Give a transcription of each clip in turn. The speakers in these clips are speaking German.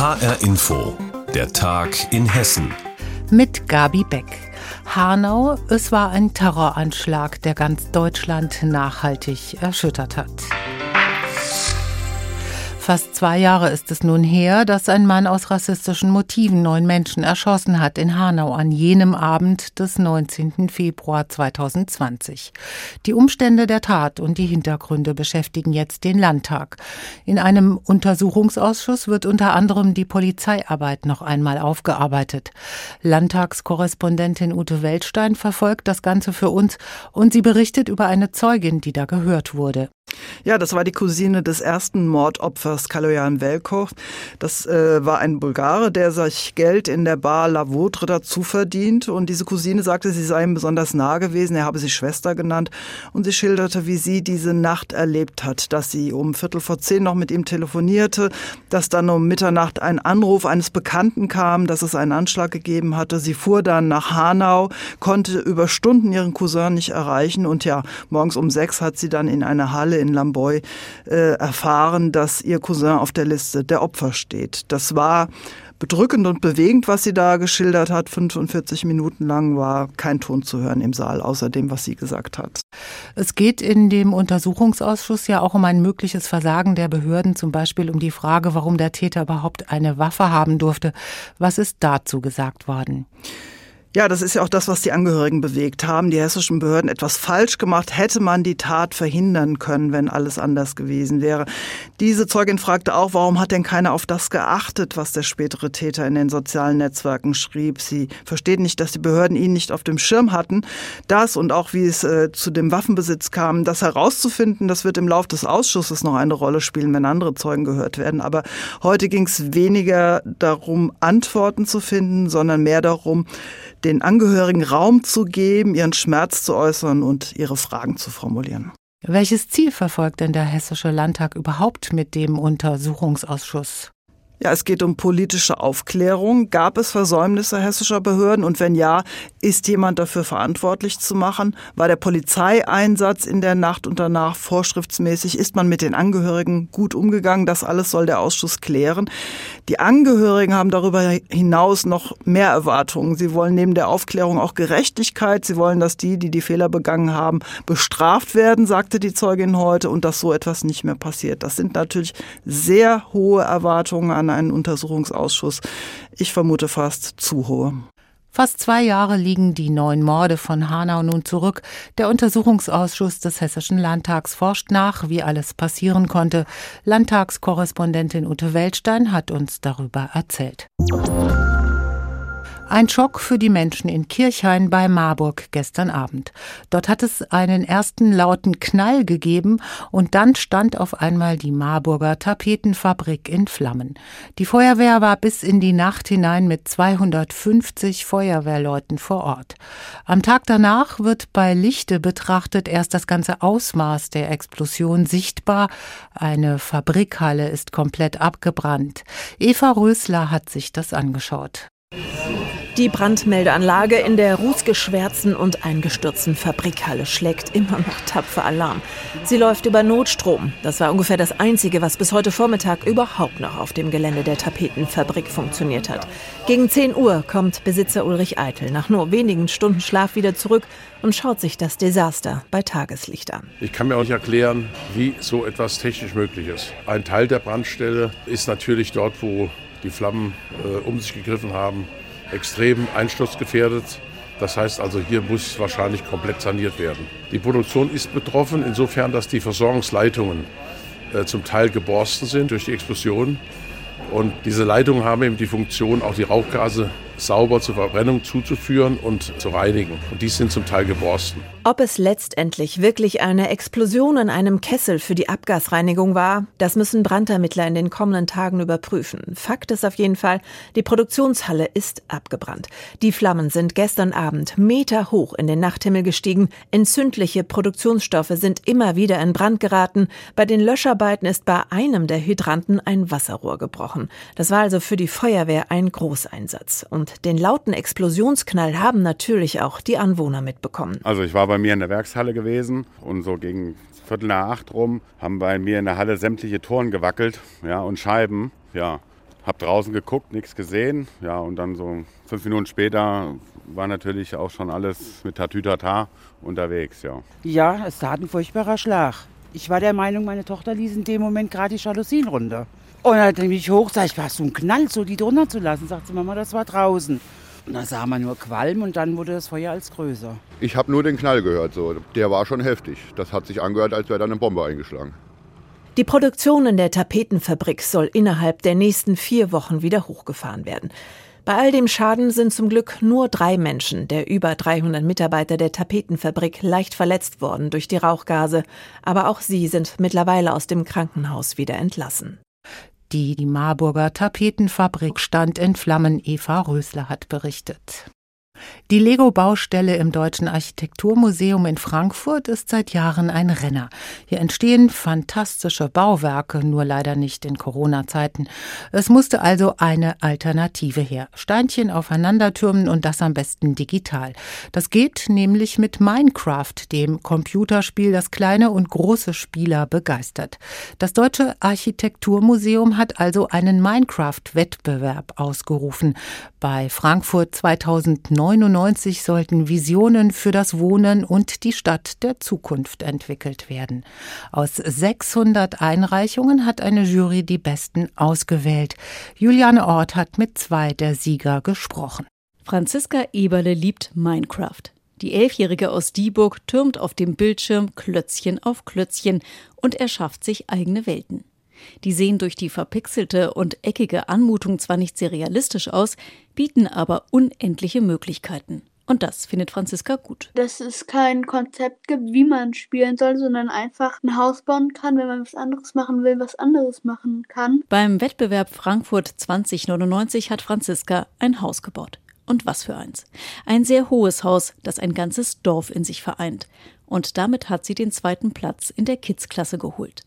HR Info, der Tag in Hessen. Mit Gabi Beck. Hanau, es war ein Terroranschlag, der ganz Deutschland nachhaltig erschüttert hat. Fast zwei Jahre ist es nun her, dass ein Mann aus rassistischen Motiven neun Menschen erschossen hat in Hanau an jenem Abend des 19. Februar 2020. Die Umstände der Tat und die Hintergründe beschäftigen jetzt den Landtag. In einem Untersuchungsausschuss wird unter anderem die Polizeiarbeit noch einmal aufgearbeitet. Landtagskorrespondentin Ute Weltstein verfolgt das Ganze für uns und sie berichtet über eine Zeugin, die da gehört wurde. Ja, das war die Cousine des ersten Mordopfers Kaloyan Velkov. Das äh, war ein Bulgare, der sich Geld in der Bar La Vautre dazu verdient. Und diese Cousine sagte, sie sei ihm besonders nah gewesen. Er habe sie Schwester genannt. Und sie schilderte, wie sie diese Nacht erlebt hat, dass sie um Viertel vor zehn noch mit ihm telefonierte, dass dann um Mitternacht ein Anruf eines Bekannten kam, dass es einen Anschlag gegeben hatte. Sie fuhr dann nach Hanau, konnte über Stunden ihren Cousin nicht erreichen. Und ja, morgens um sechs hat sie dann in einer Halle in Lamboy äh, erfahren, dass ihr Cousin auf der Liste der Opfer steht. Das war bedrückend und bewegend, was sie da geschildert hat. 45 Minuten lang war kein Ton zu hören im Saal, außer dem, was sie gesagt hat. Es geht in dem Untersuchungsausschuss ja auch um ein mögliches Versagen der Behörden, zum Beispiel um die Frage, warum der Täter überhaupt eine Waffe haben durfte. Was ist dazu gesagt worden? Ja, das ist ja auch das, was die Angehörigen bewegt haben. Die hessischen Behörden etwas falsch gemacht. Hätte man die Tat verhindern können, wenn alles anders gewesen wäre. Diese Zeugin fragte auch, warum hat denn keiner auf das geachtet, was der spätere Täter in den sozialen Netzwerken schrieb. Sie versteht nicht, dass die Behörden ihn nicht auf dem Schirm hatten. Das und auch wie es äh, zu dem Waffenbesitz kam, das herauszufinden, das wird im Lauf des Ausschusses noch eine Rolle spielen, wenn andere Zeugen gehört werden. Aber heute ging es weniger darum, Antworten zu finden, sondern mehr darum, den Angehörigen Raum zu geben, ihren Schmerz zu äußern und ihre Fragen zu formulieren. Welches Ziel verfolgt denn der Hessische Landtag überhaupt mit dem Untersuchungsausschuss? Ja, es geht um politische Aufklärung. Gab es Versäumnisse hessischer Behörden? Und wenn ja, ist jemand dafür verantwortlich zu machen? War der Polizeieinsatz in der Nacht und danach vorschriftsmäßig? Ist man mit den Angehörigen gut umgegangen? Das alles soll der Ausschuss klären. Die Angehörigen haben darüber hinaus noch mehr Erwartungen. Sie wollen neben der Aufklärung auch Gerechtigkeit. Sie wollen, dass die, die die Fehler begangen haben, bestraft werden, sagte die Zeugin heute, und dass so etwas nicht mehr passiert. Das sind natürlich sehr hohe Erwartungen an einen Untersuchungsausschuss. Ich vermute fast zu hohe. Fast zwei Jahre liegen die neun Morde von Hanau nun zurück. Der Untersuchungsausschuss des Hessischen Landtags forscht nach, wie alles passieren konnte. Landtagskorrespondentin Ute Weltstein hat uns darüber erzählt. Ein Schock für die Menschen in Kirchhain bei Marburg gestern Abend. Dort hat es einen ersten lauten Knall gegeben und dann stand auf einmal die Marburger Tapetenfabrik in Flammen. Die Feuerwehr war bis in die Nacht hinein mit 250 Feuerwehrleuten vor Ort. Am Tag danach wird bei Lichte betrachtet erst das ganze Ausmaß der Explosion sichtbar. Eine Fabrikhalle ist komplett abgebrannt. Eva Rösler hat sich das angeschaut. Die Brandmeldeanlage in der rußgeschwärzten und eingestürzten Fabrikhalle schlägt immer noch tapfer Alarm. Sie läuft über Notstrom. Das war ungefähr das Einzige, was bis heute Vormittag überhaupt noch auf dem Gelände der Tapetenfabrik funktioniert hat. Gegen 10 Uhr kommt Besitzer Ulrich Eitel nach nur wenigen Stunden Schlaf wieder zurück und schaut sich das Desaster bei Tageslicht an. Ich kann mir auch nicht erklären, wie so etwas technisch möglich ist. Ein Teil der Brandstelle ist natürlich dort, wo die Flammen äh, um sich gegriffen haben, extrem einsturzgefährdet. Das heißt also, hier muss wahrscheinlich komplett saniert werden. Die Produktion ist betroffen, insofern, dass die Versorgungsleitungen äh, zum Teil geborsten sind durch die Explosion. Und diese Leitungen haben eben die Funktion, auch die Rauchgase sauber zur Verbrennung zuzuführen und zu reinigen. Und die sind zum Teil geborsten. Ob es letztendlich wirklich eine Explosion in einem Kessel für die Abgasreinigung war, das müssen Brandermittler in den kommenden Tagen überprüfen. Fakt ist auf jeden Fall, die Produktionshalle ist abgebrannt. Die Flammen sind gestern Abend Meter hoch in den Nachthimmel gestiegen. Entzündliche Produktionsstoffe sind immer wieder in Brand geraten. Bei den Löscharbeiten ist bei einem der Hydranten ein Wasserrohr gebrochen. Das war also für die Feuerwehr ein Großeinsatz. Und den lauten Explosionsknall haben natürlich auch die Anwohner mitbekommen. Also ich war bei mir in der Werkshalle gewesen und so gegen Viertel nach acht rum haben bei mir in der Halle sämtliche Toren gewackelt ja, und Scheiben. Ja, Hab draußen geguckt, nichts gesehen. Ja, und dann so fünf Minuten später war natürlich auch schon alles mit Tatütata unterwegs, ja. Ja, es tat ein furchtbarer Schlag. Ich war der Meinung, meine Tochter ließ in dem Moment gerade die Jalousien runter. Und dann bin ich hoch, sag ich, war so ein Knall, so die drunter zu lassen. Sagt sie, Mama, das war draußen. Und da sah man nur Qualm und dann wurde das Feuer als größer. Ich habe nur den Knall gehört, so. Der war schon heftig. Das hat sich angehört, als wäre da eine Bombe eingeschlagen. Die Produktion in der Tapetenfabrik soll innerhalb der nächsten vier Wochen wieder hochgefahren werden. Bei all dem Schaden sind zum Glück nur drei Menschen der über 300 Mitarbeiter der Tapetenfabrik leicht verletzt worden durch die Rauchgase, aber auch sie sind mittlerweile aus dem Krankenhaus wieder entlassen. Die, die Marburger Tapetenfabrik stand in Flammen, Eva Rösler hat berichtet. Die Lego-Baustelle im Deutschen Architekturmuseum in Frankfurt ist seit Jahren ein Renner. Hier entstehen fantastische Bauwerke, nur leider nicht in Corona-Zeiten. Es musste also eine Alternative her. Steinchen aufeinandertürmen und das am besten digital. Das geht nämlich mit Minecraft, dem Computerspiel, das kleine und große Spieler begeistert. Das Deutsche Architekturmuseum hat also einen Minecraft-Wettbewerb ausgerufen. Bei Frankfurt 2009 1999 sollten Visionen für das Wohnen und die Stadt der Zukunft entwickelt werden. Aus 600 Einreichungen hat eine Jury die besten ausgewählt. Juliane Ort hat mit zwei der Sieger gesprochen. Franziska Eberle liebt Minecraft. Die Elfjährige aus Dieburg türmt auf dem Bildschirm Klötzchen auf Klötzchen und erschafft sich eigene Welten. Die sehen durch die verpixelte und eckige Anmutung zwar nicht sehr realistisch aus, bieten aber unendliche Möglichkeiten. Und das findet Franziska gut. Dass es kein Konzept gibt, wie man spielen soll, sondern einfach ein Haus bauen kann, wenn man was anderes machen will, was anderes machen kann. Beim Wettbewerb Frankfurt 2099 hat Franziska ein Haus gebaut. Und was für eins. Ein sehr hohes Haus, das ein ganzes Dorf in sich vereint. Und damit hat sie den zweiten Platz in der Kids-Klasse geholt.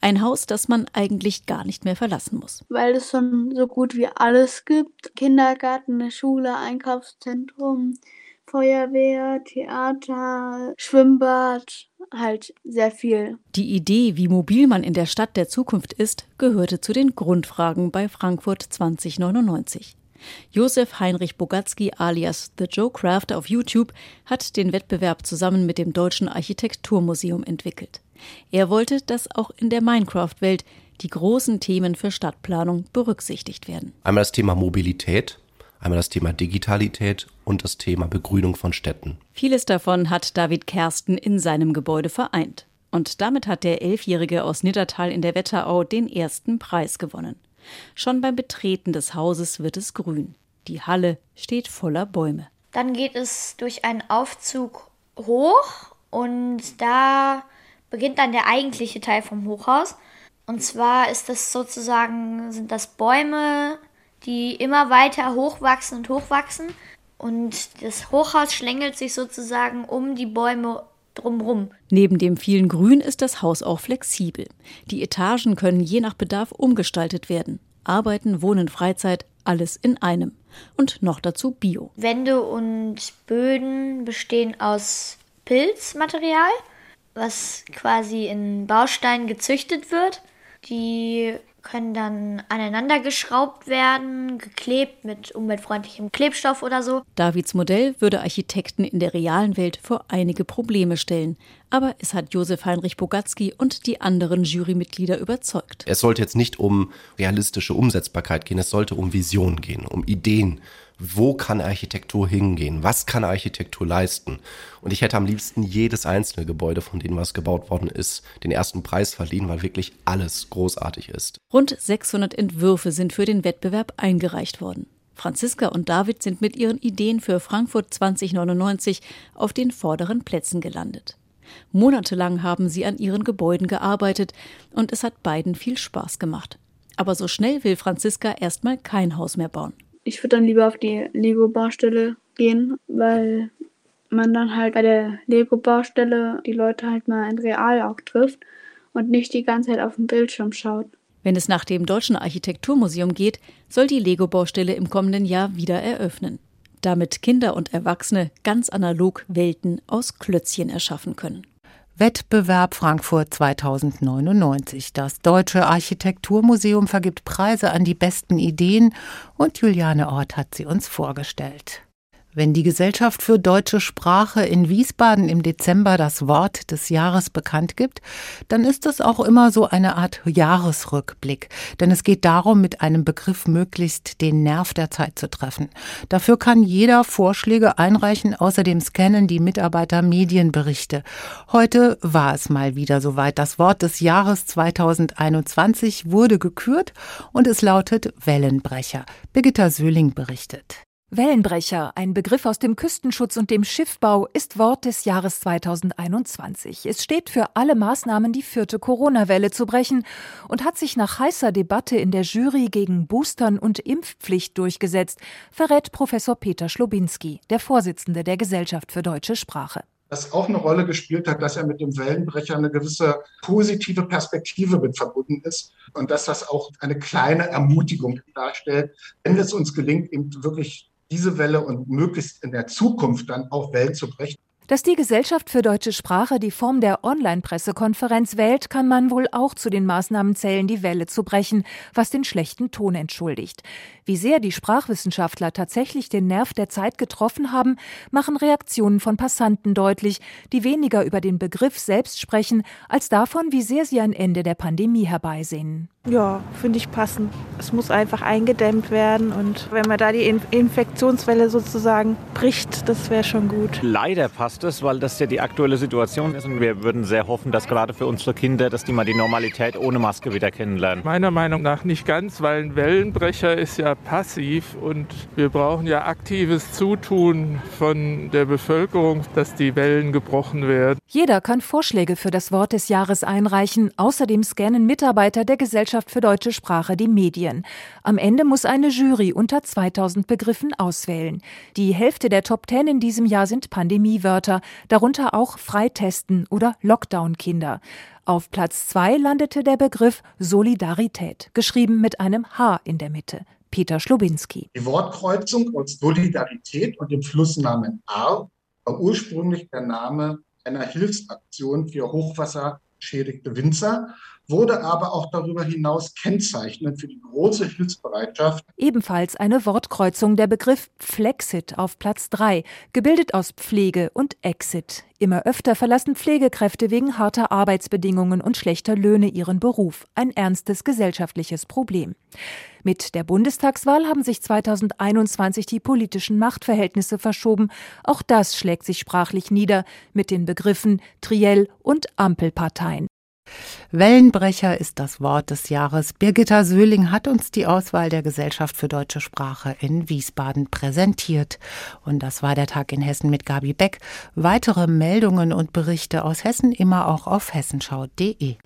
Ein Haus, das man eigentlich gar nicht mehr verlassen muss. Weil es schon so gut wie alles gibt. Kindergarten, eine Schule, Einkaufszentrum, Feuerwehr, Theater, Schwimmbad, halt sehr viel. Die Idee, wie mobil man in der Stadt der Zukunft ist, gehörte zu den Grundfragen bei Frankfurt 2099. Josef Heinrich Bogatzky alias The Joe Craft auf YouTube hat den Wettbewerb zusammen mit dem Deutschen Architekturmuseum entwickelt. Er wollte, dass auch in der Minecraft-Welt die großen Themen für Stadtplanung berücksichtigt werden. Einmal das Thema Mobilität, einmal das Thema Digitalität und das Thema Begrünung von Städten. Vieles davon hat David Kersten in seinem Gebäude vereint. Und damit hat der Elfjährige aus Niddertal in der Wetterau den ersten Preis gewonnen. Schon beim Betreten des Hauses wird es grün. Die Halle steht voller Bäume. Dann geht es durch einen Aufzug hoch und da beginnt dann der eigentliche Teil vom Hochhaus. Und zwar ist das sozusagen, sind das Bäume, die immer weiter hochwachsen und hochwachsen. Und das Hochhaus schlängelt sich sozusagen um die Bäume drumherum. Neben dem vielen Grün ist das Haus auch flexibel. Die Etagen können je nach Bedarf umgestaltet werden. Arbeiten, Wohnen, Freizeit, alles in einem. Und noch dazu Bio. Wände und Böden bestehen aus Pilzmaterial was quasi in Bausteinen gezüchtet wird. Die können dann aneinander geschraubt werden, geklebt mit umweltfreundlichem Klebstoff oder so. Davids Modell würde Architekten in der realen Welt vor einige Probleme stellen. Aber es hat Josef Heinrich Bogatzky und die anderen Jurymitglieder überzeugt. Es sollte jetzt nicht um realistische Umsetzbarkeit gehen, es sollte um Visionen gehen, um Ideen, wo kann Architektur hingehen? Was kann Architektur leisten? Und ich hätte am liebsten jedes einzelne Gebäude, von denen was gebaut worden ist, den ersten Preis verliehen, weil wirklich alles großartig ist. Rund 600 Entwürfe sind für den Wettbewerb eingereicht worden. Franziska und David sind mit ihren Ideen für Frankfurt 2099 auf den vorderen Plätzen gelandet. Monatelang haben sie an ihren Gebäuden gearbeitet und es hat beiden viel Spaß gemacht. Aber so schnell will Franziska erstmal kein Haus mehr bauen ich würde dann lieber auf die Lego-Baustelle gehen, weil man dann halt bei der Lego-Baustelle die Leute halt mal in real auch trifft und nicht die ganze Zeit auf dem Bildschirm schaut. Wenn es nach dem Deutschen Architekturmuseum geht, soll die Lego-Baustelle im kommenden Jahr wieder eröffnen. Damit Kinder und Erwachsene ganz analog Welten aus Klötzchen erschaffen können. Wettbewerb Frankfurt 2099. Das Deutsche Architekturmuseum vergibt Preise an die besten Ideen und Juliane Ort hat sie uns vorgestellt. Wenn die Gesellschaft für deutsche Sprache in Wiesbaden im Dezember das Wort des Jahres bekannt gibt, dann ist das auch immer so eine Art Jahresrückblick. Denn es geht darum, mit einem Begriff möglichst den Nerv der Zeit zu treffen. Dafür kann jeder Vorschläge einreichen, außerdem scannen die Mitarbeiter Medienberichte. Heute war es mal wieder soweit. Das Wort des Jahres 2021 wurde gekürt und es lautet Wellenbrecher. Birgitta Söhling berichtet. Wellenbrecher, ein Begriff aus dem Küstenschutz und dem Schiffbau, ist Wort des Jahres 2021. Es steht für alle Maßnahmen, die vierte Corona-Welle zu brechen und hat sich nach heißer Debatte in der Jury gegen Boostern und Impfpflicht durchgesetzt, verrät Professor Peter Schlobinski, der Vorsitzende der Gesellschaft für deutsche Sprache das auch eine Rolle gespielt hat, dass er mit dem Wellenbrecher eine gewisse positive Perspektive mit verbunden ist und dass das auch eine kleine Ermutigung darstellt, wenn es uns gelingt, eben wirklich diese Welle und möglichst in der Zukunft dann auch Wellen zu brechen. Dass die Gesellschaft für deutsche Sprache die Form der Online-Pressekonferenz wählt, kann man wohl auch zu den Maßnahmen zählen, die Welle zu brechen, was den schlechten Ton entschuldigt. Wie sehr die Sprachwissenschaftler tatsächlich den Nerv der Zeit getroffen haben, machen Reaktionen von Passanten deutlich, die weniger über den Begriff selbst sprechen, als davon, wie sehr sie ein Ende der Pandemie herbeisehen. Ja, finde ich passend. Es muss einfach eingedämmt werden und wenn man da die Infektionswelle sozusagen bricht, das wäre schon gut. Leider passt es, weil das ja die aktuelle Situation ist und wir würden sehr hoffen, dass gerade für unsere Kinder, dass die mal die Normalität ohne Maske wieder kennenlernen. Meiner Meinung nach nicht ganz, weil ein Wellenbrecher ist ja passiv und wir brauchen ja aktives Zutun von der Bevölkerung, dass die Wellen gebrochen werden. Jeder kann Vorschläge für das Wort des Jahres einreichen. Außerdem scannen Mitarbeiter der Gesellschaft Gesellschaft für deutsche Sprache die Medien. Am Ende muss eine Jury unter 2000 Begriffen auswählen. Die Hälfte der Top 10 in diesem Jahr sind Pandemiewörter, darunter auch Freitesten oder Lockdown-Kinder. Auf Platz 2 landete der Begriff Solidarität, geschrieben mit einem H in der Mitte. Peter Schlubinski. Die Wortkreuzung aus Solidarität und dem Flussnamen Ahr war ursprünglich der Name einer Hilfsaktion für hochwasserschädigte Winzer wurde aber auch darüber hinaus kennzeichnend für die große Hilfsbereitschaft. Ebenfalls eine Wortkreuzung der Begriff Flexit auf Platz 3, gebildet aus Pflege und Exit. Immer öfter verlassen Pflegekräfte wegen harter Arbeitsbedingungen und schlechter Löhne ihren Beruf. Ein ernstes gesellschaftliches Problem. Mit der Bundestagswahl haben sich 2021 die politischen Machtverhältnisse verschoben. Auch das schlägt sich sprachlich nieder mit den Begriffen Triell und Ampelparteien. Wellenbrecher ist das Wort des Jahres. Birgitta Söhling hat uns die Auswahl der Gesellschaft für deutsche Sprache in Wiesbaden präsentiert. Und das war der Tag in Hessen mit Gabi Beck. Weitere Meldungen und Berichte aus Hessen immer auch auf hessenschau.de.